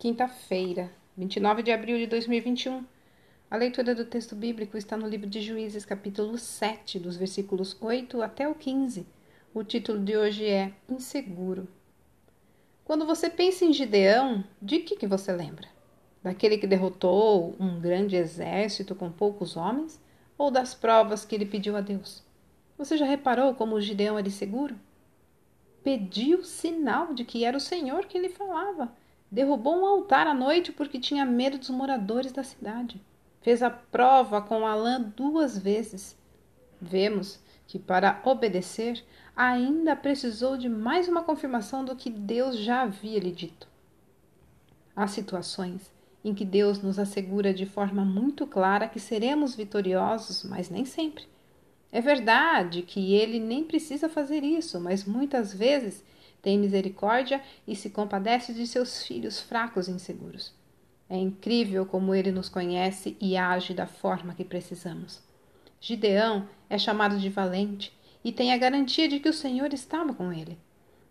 Quinta-feira, 29 de abril de 2021. A leitura do texto bíblico está no livro de Juízes, capítulo 7, dos versículos 8 até o 15. O título de hoje é Inseguro. Quando você pensa em Gideão, de que, que você lembra? Daquele que derrotou um grande exército com poucos homens? Ou das provas que ele pediu a Deus? Você já reparou como Gideão era inseguro? Pediu sinal de que era o Senhor que lhe falava Derrubou um altar à noite porque tinha medo dos moradores da cidade. Fez a prova com Alã duas vezes. Vemos que, para obedecer, ainda precisou de mais uma confirmação do que Deus já havia lhe dito. Há situações em que Deus nos assegura de forma muito clara que seremos vitoriosos, mas nem sempre. É verdade que ele nem precisa fazer isso, mas muitas vezes tem misericórdia e se compadece de seus filhos fracos e inseguros. É incrível como ele nos conhece e age da forma que precisamos. Gideão é chamado de valente e tem a garantia de que o Senhor estava com ele.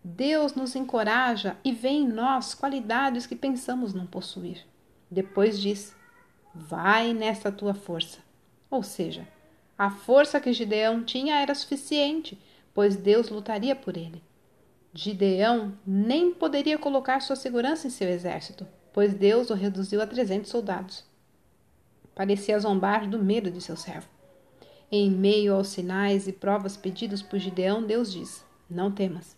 Deus nos encoraja e vê em nós qualidades que pensamos não possuir. Depois diz: Vai nesta tua força. Ou seja, a força que Gideão tinha era suficiente, pois Deus lutaria por ele. Gideão nem poderia colocar sua segurança em seu exército, pois Deus o reduziu a trezentos soldados. Parecia zombar do medo de seu servo. Em meio aos sinais e provas pedidos por Gideão, Deus diz: Não temas.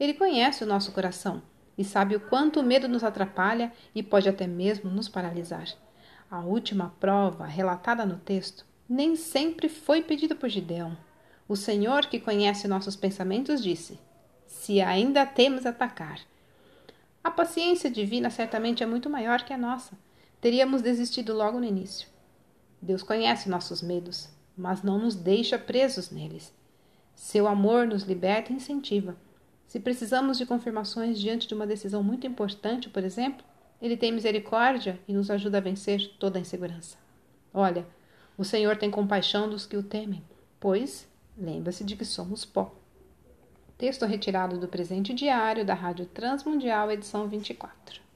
Ele conhece o nosso coração e sabe o quanto o medo nos atrapalha e pode até mesmo nos paralisar. A última prova, relatada no texto, nem sempre foi pedida por Gideão. O Senhor, que conhece nossos pensamentos, disse: se ainda temos atacar. A paciência divina certamente é muito maior que a nossa. Teríamos desistido logo no início. Deus conhece nossos medos, mas não nos deixa presos neles. Seu amor nos liberta e incentiva. Se precisamos de confirmações diante de uma decisão muito importante, por exemplo, ele tem misericórdia e nos ajuda a vencer toda a insegurança. Olha, o Senhor tem compaixão dos que o temem, pois lembra-se de que somos pó. Texto retirado do presente diário da Rádio Transmundial, edição 24.